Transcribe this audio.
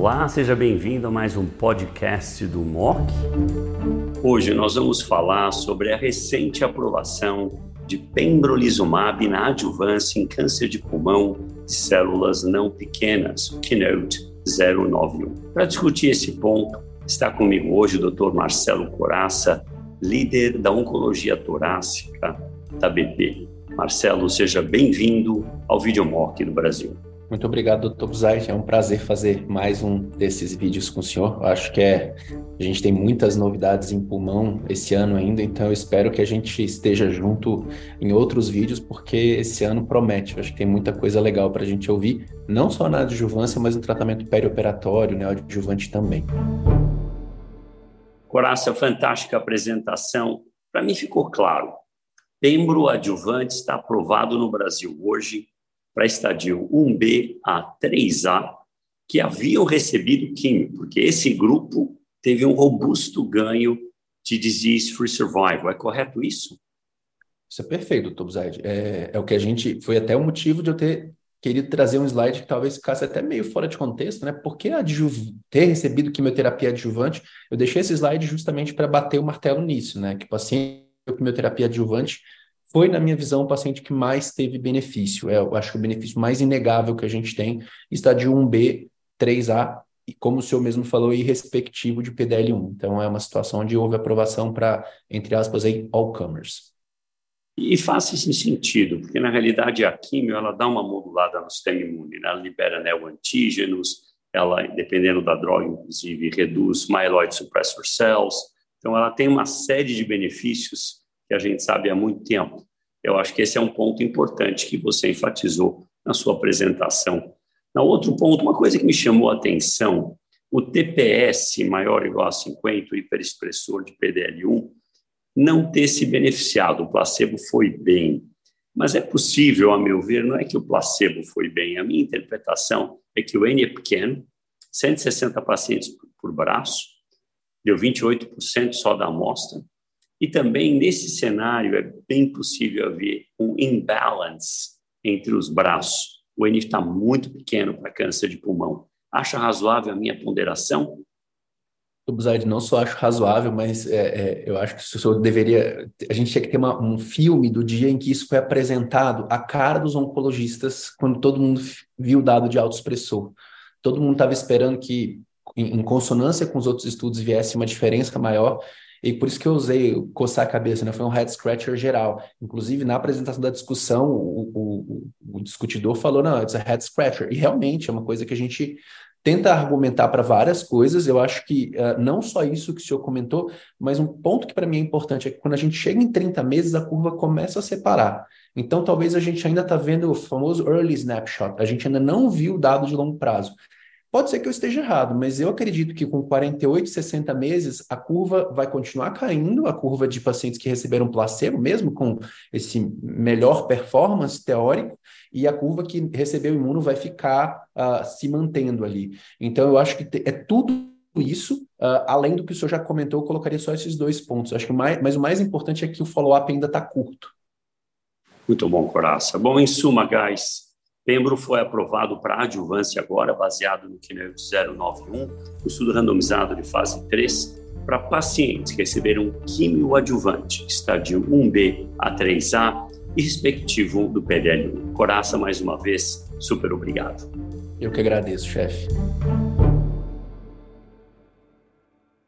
Olá, seja bem-vindo a mais um podcast do MOC. Hoje nós vamos falar sobre a recente aprovação de pembrolizumab na adjuvância em câncer de pulmão de células não pequenas, Keynote 091. Para discutir esse ponto, está comigo hoje o Dr. Marcelo Coraça, líder da Oncologia Torácica da BP. Marcelo, seja bem-vindo ao Videomock do Brasil. Muito obrigado, doutor Buzai. É um prazer fazer mais um desses vídeos com o senhor. Acho que é, a gente tem muitas novidades em pulmão esse ano ainda, então eu espero que a gente esteja junto em outros vídeos, porque esse ano promete. Acho que tem muita coisa legal para a gente ouvir, não só na adjuvância, mas no tratamento perioperatório, né, adjuvante também. Coraça, fantástica apresentação. Para mim ficou claro. Pembro adjuvante está aprovado no Brasil hoje para estadio 1B a 3A que haviam recebido químio, porque esse grupo teve um robusto ganho de disease-free survival. É correto isso? Isso é perfeito, doutor Buzaid. É, é o que a gente. Foi até o motivo de eu ter querido trazer um slide que talvez ficasse até meio fora de contexto, né? Porque ter recebido quimioterapia adjuvante, eu deixei esse slide justamente para bater o martelo nisso, né? Que o paciente com quimioterapia adjuvante foi, na minha visão, o paciente que mais teve benefício. É, eu acho que o benefício mais inegável que a gente tem está de 1B, 3A, e como o senhor mesmo falou, irrespectivo de PDL1. Então, é uma situação onde houve aprovação para, entre aspas, aí, all comers. E faz esse sentido, porque na realidade a quimio ela dá uma modulada no sistema imune, né? ela libera neoantígenos, ela, dependendo da droga, inclusive, reduz myeloid suppressor cells. Então, ela tem uma série de benefícios que a gente sabe há muito tempo. Eu acho que esse é um ponto importante que você enfatizou na sua apresentação. Na outro ponto, uma coisa que me chamou a atenção, o TPS maior ou igual a 50, o hiperexpressor de PDL1, não ter se beneficiado. O placebo foi bem. Mas é possível, a meu ver, não é que o placebo foi bem. A minha interpretação é que o N é pequeno, 160 pacientes por braço, deu 28% só da amostra, e também nesse cenário é bem possível haver um imbalance entre os braços. O N está muito pequeno para câncer de pulmão. Acha razoável a minha ponderação? Buzaide, não só acho razoável, mas é, é, eu acho que o senhor deveria. A gente tinha que ter uma, um filme do dia em que isso foi apresentado à cara dos oncologistas, quando todo mundo viu o dado de autoexpressor. Todo mundo estava esperando que, em, consonância com os outros estudos, viesse uma diferença maior. E por isso que eu usei coçar a cabeça, né? Foi um head scratcher geral. Inclusive, na apresentação da discussão, o, o, o discutidor falou, não, it's a head scratcher. E realmente é uma coisa que a gente tenta argumentar para várias coisas. Eu acho que uh, não só isso que o senhor comentou, mas um ponto que para mim é importante é que quando a gente chega em 30 meses, a curva começa a separar. Então, talvez a gente ainda está vendo o famoso early snapshot. A gente ainda não viu o dado de longo prazo. Pode ser que eu esteja errado, mas eu acredito que com 48, 60 meses, a curva vai continuar caindo, a curva de pacientes que receberam placebo, mesmo com esse melhor performance teórico, e a curva que recebeu imuno vai ficar uh, se mantendo ali. Então, eu acho que é tudo isso, uh, além do que o senhor já comentou, eu colocaria só esses dois pontos. Acho que mais, mas o mais importante é que o follow-up ainda está curto. Muito bom, Coraça. Bom, em suma, guys, Pembro foi aprovado para adjuvância agora, baseado no Keynote 091, um estudo randomizado de fase 3, para pacientes que receberam quimioadjuvante, estádio 1B a 3A e respectivo do PDL1. Coraça, mais uma vez, super obrigado. Eu que agradeço, chefe.